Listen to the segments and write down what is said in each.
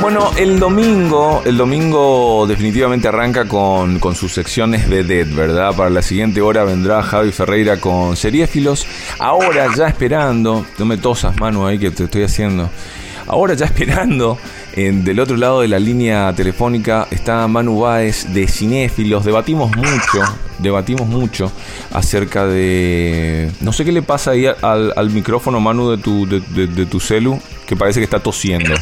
Bueno, el domingo, el domingo definitivamente arranca con, con sus secciones de Dead, ¿verdad? Para la siguiente hora vendrá Javi Ferreira con Seriéfilos. Ahora ya esperando, no me tosas, Manu, ahí que te estoy haciendo. Ahora ya esperando, en, del otro lado de la línea telefónica está Manu Báez de Cinéfilos. Debatimos mucho, debatimos mucho acerca de... No sé qué le pasa ahí al, micrófono, Manu, de tu, de tu celu, que parece que está tosiendo.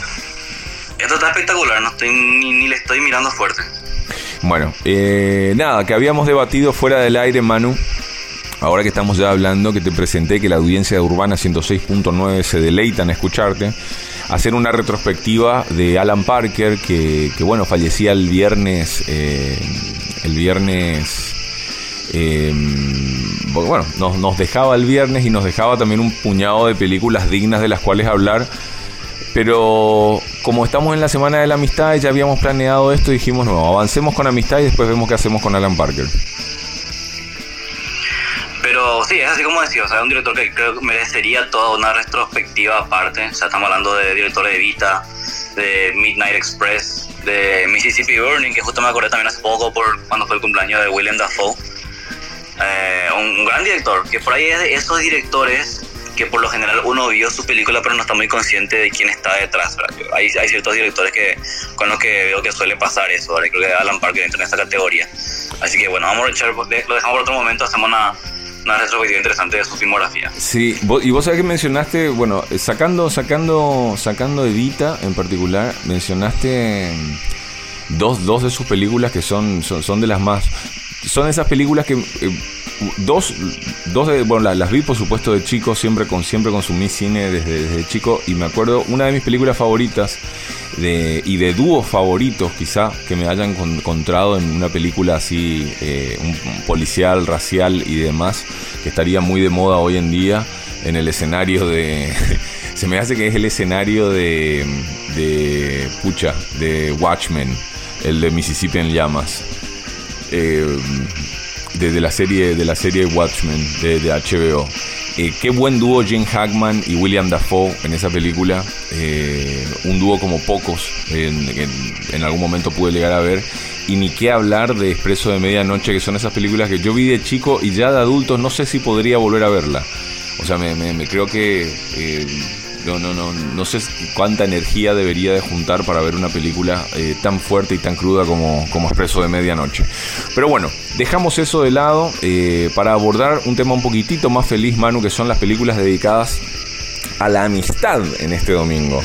Está espectacular, no estoy ni, le estoy mirando fuerte. Bueno, eh, nada, que habíamos debatido fuera del aire, Manu. Ahora que estamos ya hablando, que te presenté que la audiencia de Urbana 106.9 se deleita en escucharte, hacer una retrospectiva de Alan Parker, que, bueno, fallecía el viernes, eh, el viernes, eh, bueno, nos dejaba el viernes y nos dejaba también un puñado de películas dignas de las cuales hablar. Pero como estamos en la semana de la amistad y ya habíamos planeado esto, dijimos, no, avancemos con amistad y después vemos qué hacemos con Alan Parker. Pero sí, es así como decía, o sea, un director que creo que merecería toda una retrospectiva aparte. O estamos hablando de director de Vita, de Midnight Express, de Mississippi Burning, que justo me acordé también hace poco por cuando fue el cumpleaños de William Dafoe. Eh, un, un gran director, que por ahí es de esos directores que por lo general uno vio su película pero no está muy consciente de quién está detrás. Hay, ciertos directores que con los que veo que suele pasar eso, ¿verdad? creo que Alan Parker entra en esa categoría. Así que bueno, vamos a echar, lo dejamos por otro momento, hacemos una, una retrospectiva interesante de su filmografía. Sí, y vos sabés que mencionaste, bueno, sacando, sacando, sacando Evita en particular, mencionaste mm, dos, dos de sus películas que son, son, son de las más. Son esas películas que. eh, dos, dos de, bueno, la- las, vi por supuesto de chico, siempre, con, siempre consumí cine desde, desde chico, y me acuerdo, una de mis películas favoritas de, y de dúos favoritos quizá que me hayan con- encontrado en una película así, eh, un policial, racial y demás, que estaría muy de moda hoy en día en el escenario de... Se me hace que es el escenario de, de Pucha, de Watchmen, el de Mississippi en llamas. Eh, de, la serie de la serie Watchmen de, HBO. Eh, qué buen dúo Jim Hackman y William Dafoe en esa película. Eh, un dúo como pocos en, en- en algún momento pude llegar a ver. Y ni qué hablar de Expreso de Medianoche, que son esas películas que yo vi de chico y ya de adulto no sé si podría volver a verla. O sea, me, me- me creo que eh, no, no, no, no sé cuánta energía debería de juntar para ver una película eh, tan fuerte y tan cruda como, como Expreso de Medianoche. Pero bueno, dejamos eso de lado eh, para abordar un tema un poquitito más feliz, Manu, que son las películas dedicadas a la amistad en este domingo.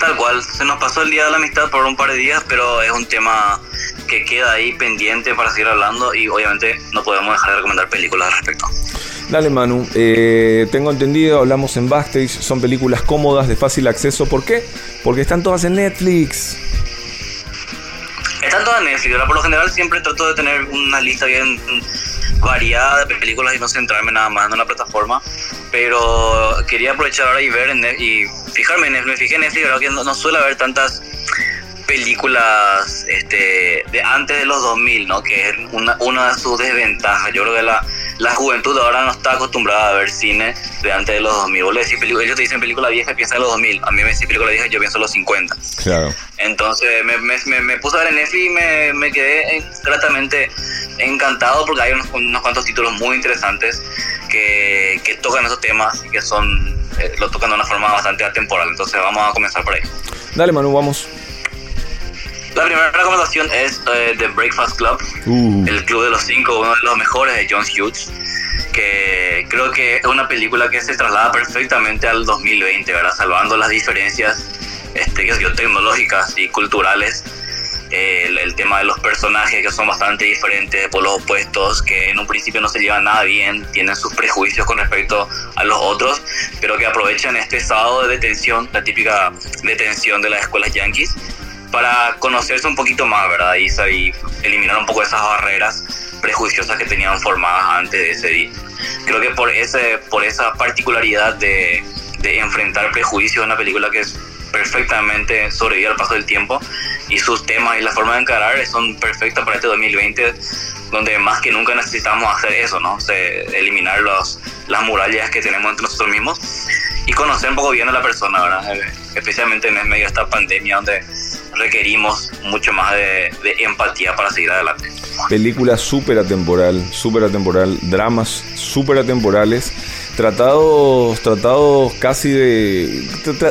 Tal cual, se nos pasó el Día de la Amistad por un par de días, pero es un tema que queda ahí pendiente para seguir hablando y obviamente no podemos dejar de recomendar películas al respecto. Dale Manu, Eh, tengo entendido, hablamos en Backstage, son películas cómodas, de fácil acceso. ¿Por qué? Porque están todas en Netflix. Están todas en Netflix, por lo general siempre trato de tener una lista bien variada de películas y no centrarme nada más en una plataforma, pero quería aprovechar ahora y ver en y fijarme en Netflix, me fijé en Netflix, ¿verdad? que no, no suele haber tantas películas este, de antes de los 2000, ¿no? que es una, una de sus desventajas. Yo creo que la, la juventud ahora no está acostumbrada a ver cine de antes de los 2000. Vos le decís ellos te dicen película vieja, piensa en los 2000. A mí me decís película vieja, yo pienso en los 50. Claro. Entonces me, me, me, me puse a ver en Netflix y me, me quedé gratamente encantado porque hay unos, unos cuantos títulos muy interesantes que, que tocan esos temas y que son eh, lo tocan de una forma bastante atemporal. Entonces vamos a comenzar por ahí. Dale Manu, vamos. La primera recomendación es eh, The Breakfast Club, Uh, el Club de los Cinco, uno de los mejores de John Hughes, que creo que es una película que se traslada perfectamente al 2020, ¿verdad? Salvando las diferencias este, tecnológicas y culturales. Eh, el, el tema de los personajes que son bastante diferentes, de polos opuestos, que en un principio no se llevan nada bien, tienen sus prejuicios con respecto a los otros, pero que aprovechan este estado de detención, la típica detención de las escuelas yankees, para conocerse un poquito más, ¿verdad? Y, sa- y eliminar un poco esas barreras prejuiciosas que tenían formadas antes de ese día. Creo que por, ese, por esa particularidad de, de enfrentar prejuicios en una película que es perfectamente sobrevive al paso del tiempo y sus temas y la forma de encarar son perfectas para este 2020 donde más que nunca necesitamos hacer eso, ¿no? O sea, eliminar los, las murallas que tenemos entre nosotros mismos y conocer un poco bien a la persona, ¿verdad? Especialmente en el medio de esta pandemia donde requerimos mucho más de, empatía para seguir adelante. Película súper atemporal, súper atemporal, dramas súper atemporales, tratados, tratados casi de...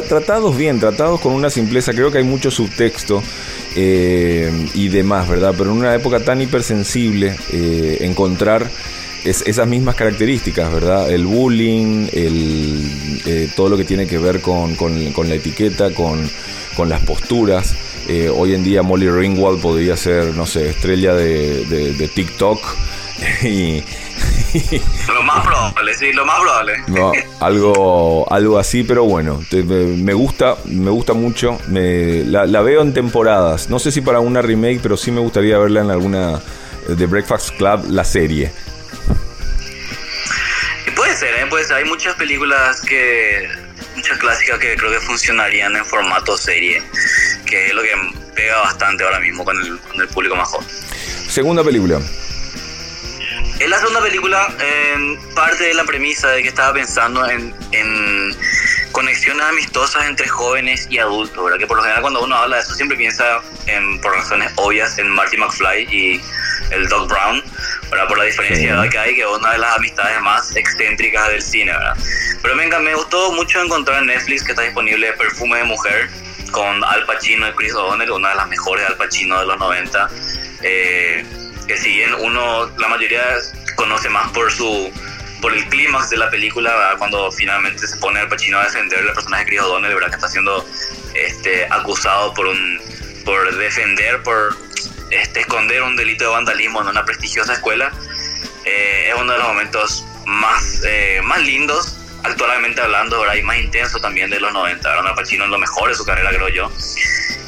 tratados bien, tratados con una simpleza, creo que hay mucho subtexto. Eh, y demás, ¿verdad? Pero en una época tan hipersensible, eh, encontrar esas mismas características, ¿verdad? El bullying, el, eh, todo lo que tiene que ver con, con, la etiqueta, con, con las posturas. Eh, hoy en día Molly Ringwald podría ser, no sé, estrella de, de, TikTok. y, lo más probable, sí, lo más probable. No, algo, algo así, pero bueno, me gusta, me gusta mucho. Me, la, la, veo en temporadas. No sé si para una remake, pero sí me gustaría verla en alguna de Breakfast Club, la serie. Puede ser, ¿eh? pues hay muchas películas que, muchas clásicas que creo que funcionarían en formato serie, que es lo que pega bastante ahora mismo con el, con el público más joven. Segunda película. En la segunda película, parte de la premisa de que estaba pensando en, en, conexiones amistosas entre jóvenes y adultos, ¿verdad? Que por lo general cuando uno habla de eso siempre piensa, en, por razones obvias, en Marty McFly y el Doc Brown, ¿verdad? Por la diferencia que hay, que es una de las amistades más excéntricas del cine, ¿verdad? Pero venga, me gustó mucho encontrar en Netflix que está disponible Perfume de Mujer con Al Pacino y Chris O'Donnell, una de las mejores Al Pacino de los 90. Eh, que si bien uno, la mayoría conoce más por su por el clímax de la película, cuando finalmente se pone Al Pacino a defender al personaje de Chris O'Donnell, ¿verdad? que está siendo este, acusado por un por defender, por este, esconder un delito de vandalismo en una prestigiosa escuela, eh, es uno de los momentos más, eh, más lindos, actualmente hablando, ¿verdad? y más intenso también de los 90. Ahora Al Pacino en lo mejor de su carrera, creo yo.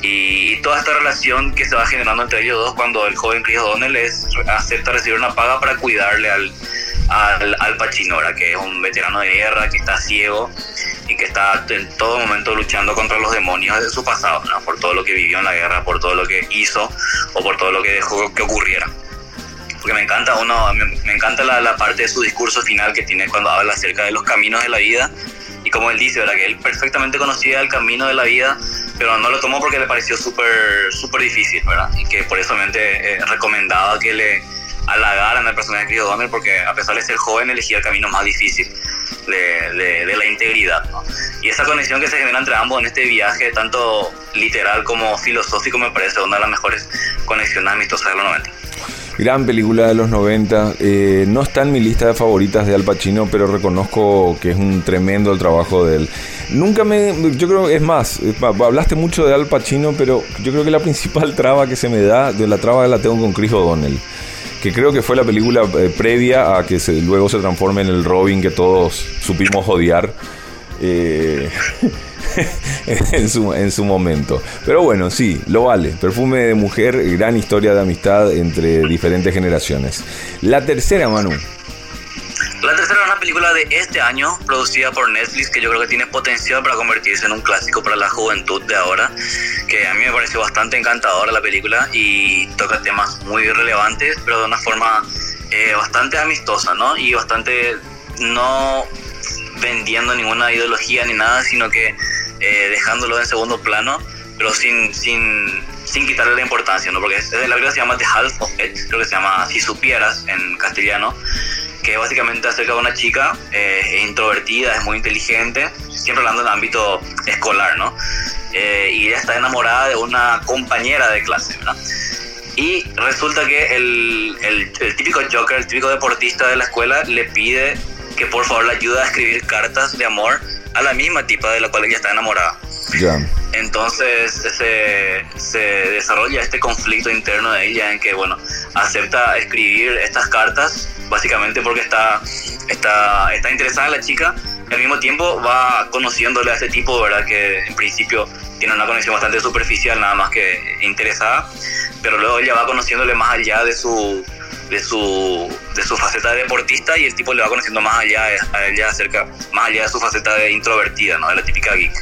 Y, toda esta relación que se va generando entre ellos dos cuando el joven Chris O'Donnell acepta recibir una paga para cuidarle al, al, al Pacino, que es un veterano de guerra, que está ciego y que está en todo momento luchando contra los demonios de su pasado, por todo lo que vivió en la guerra, por todo lo que hizo o por todo lo que dejó que ocurriera. Porque me encanta uno, me, encanta la, la, parte de su discurso final que tiene cuando habla acerca de los caminos de la vida y como él dice, ¿verdad? que él perfectamente conocía el camino de la vida, pero no lo tomó porque le pareció súper súper difícil, ¿verdad? Y que por eso eh, recomendaba que le halagaran al personaje de Chris O'Donnell porque a pesar de ser joven elegía el camino más difícil de, de, la integridad. ¿no? Y esa conexión que se genera entre ambos en este viaje, tanto literal como filosófico, me parece una de las mejores conexiones amistosas de los 90. Gran película de los 90. Eh, no está en mi lista de favoritas de Al Pacino, pero reconozco que es un tremendo el trabajo de él. Nunca me. Yo creo, es más, hablaste mucho de Al Pacino, pero yo creo que la principal traba que se me da, de la traba la tengo con Chris O'Donnell que creo que fue la película eh, previa a que se, luego se transforme en el Robin que todos supimos odiar eh, en, su, en su momento. Pero bueno, sí, lo vale. Perfume de mujer, gran historia de amistad entre diferentes generaciones. La tercera, Manu. La tercera es una película de este año, producida por Netflix, que yo creo que tiene potencial para convertirse en un clásico para la juventud de ahora, que a mí me pareció bastante encantadora la película y toca temas muy relevantes, pero de una forma eh, bastante amistosa, ¿no? Y bastante no vendiendo ninguna ideología ni nada, sino que eh, dejándolo en segundo plano, pero sin, sin, sin quitarle la importancia, ¿no? Porque la película se llama The Half of It, creo que se llama Si Supieras en castellano, que básicamente acerca de una chica eh, introvertida, es muy inteligente, siempre hablando en el ámbito escolar, ¿no? Eh, y ella está enamorada de una compañera de clase, ¿verdad? Y resulta que el, el, el, típico joker, el típico deportista de la escuela, le pide que por favor le ayude a escribir cartas de amor a la misma tipa de la cual ella está enamorada. Ya. Entonces se, se, desarrolla este conflicto interno de ella en que, bueno, acepta escribir estas cartas básicamente porque está, está, está interesada en la chica y al mismo tiempo va conociéndole a este tipo, ¿verdad? Que en principio tiene una conexión bastante superficial, nada más que interesada, pero luego ella va conociéndole más allá de su, de su, de su faceta de deportista y el tipo le va conociendo más allá a ella acerca, más allá de su faceta de introvertida, ¿no? De la típica geek.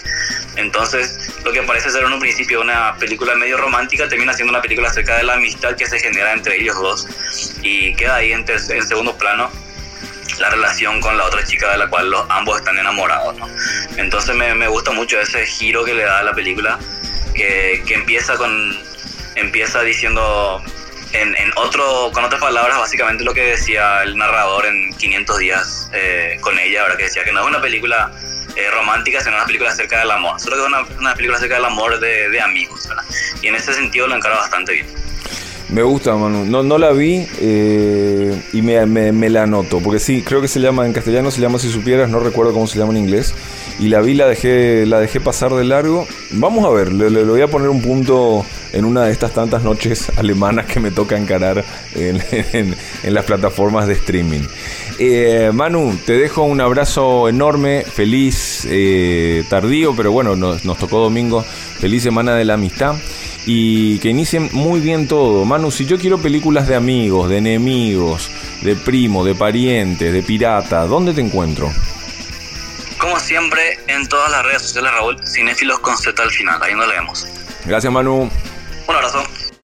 Entonces, lo que parece ser en un principio una película medio romántica termina siendo una película acerca de la amistad que se genera entre ellos dos y queda ahí en, en segundo plano la relación con la otra chica de la cual los, ambos están enamorados, ¿no? Entonces me, me gusta mucho ese giro que le da a la película, que, que empieza con empieza diciendo en, en, otro, con otras palabras, básicamente lo que decía el narrador en 500 días eh, con ella, ahora que decía que no es una película eh, romántica, sino una película acerca del amor, solo que es una, película acerca del amor de, amigos. Y en ese sentido lo encara bastante bien. Me gusta, Manu. No, no la vi eh, y me, la anoto. Porque sí, creo que se llama en castellano, se llama Si Supieras, no recuerdo cómo se llama en inglés. Y la vi, la dejé, la dejé pasar de largo. Vamos a ver, le, voy a poner un punto en una de estas tantas noches alemanas que me toca encarar en, las plataformas de streaming. Eh, Manu, te dejo un abrazo enorme, feliz, eh, tardío, pero bueno, nos tocó domingo. Feliz semana de la amistad y que inicien muy bien todo. Manu, si yo quiero películas de amigos, de enemigos, de primo, de parientes, de pirata, ¿dónde te encuentro? Como siempre, en todas las redes sociales, Raúl, Cinéfilos con Z al final, ahí nos leemos. Gracias, Manu. Un abrazo.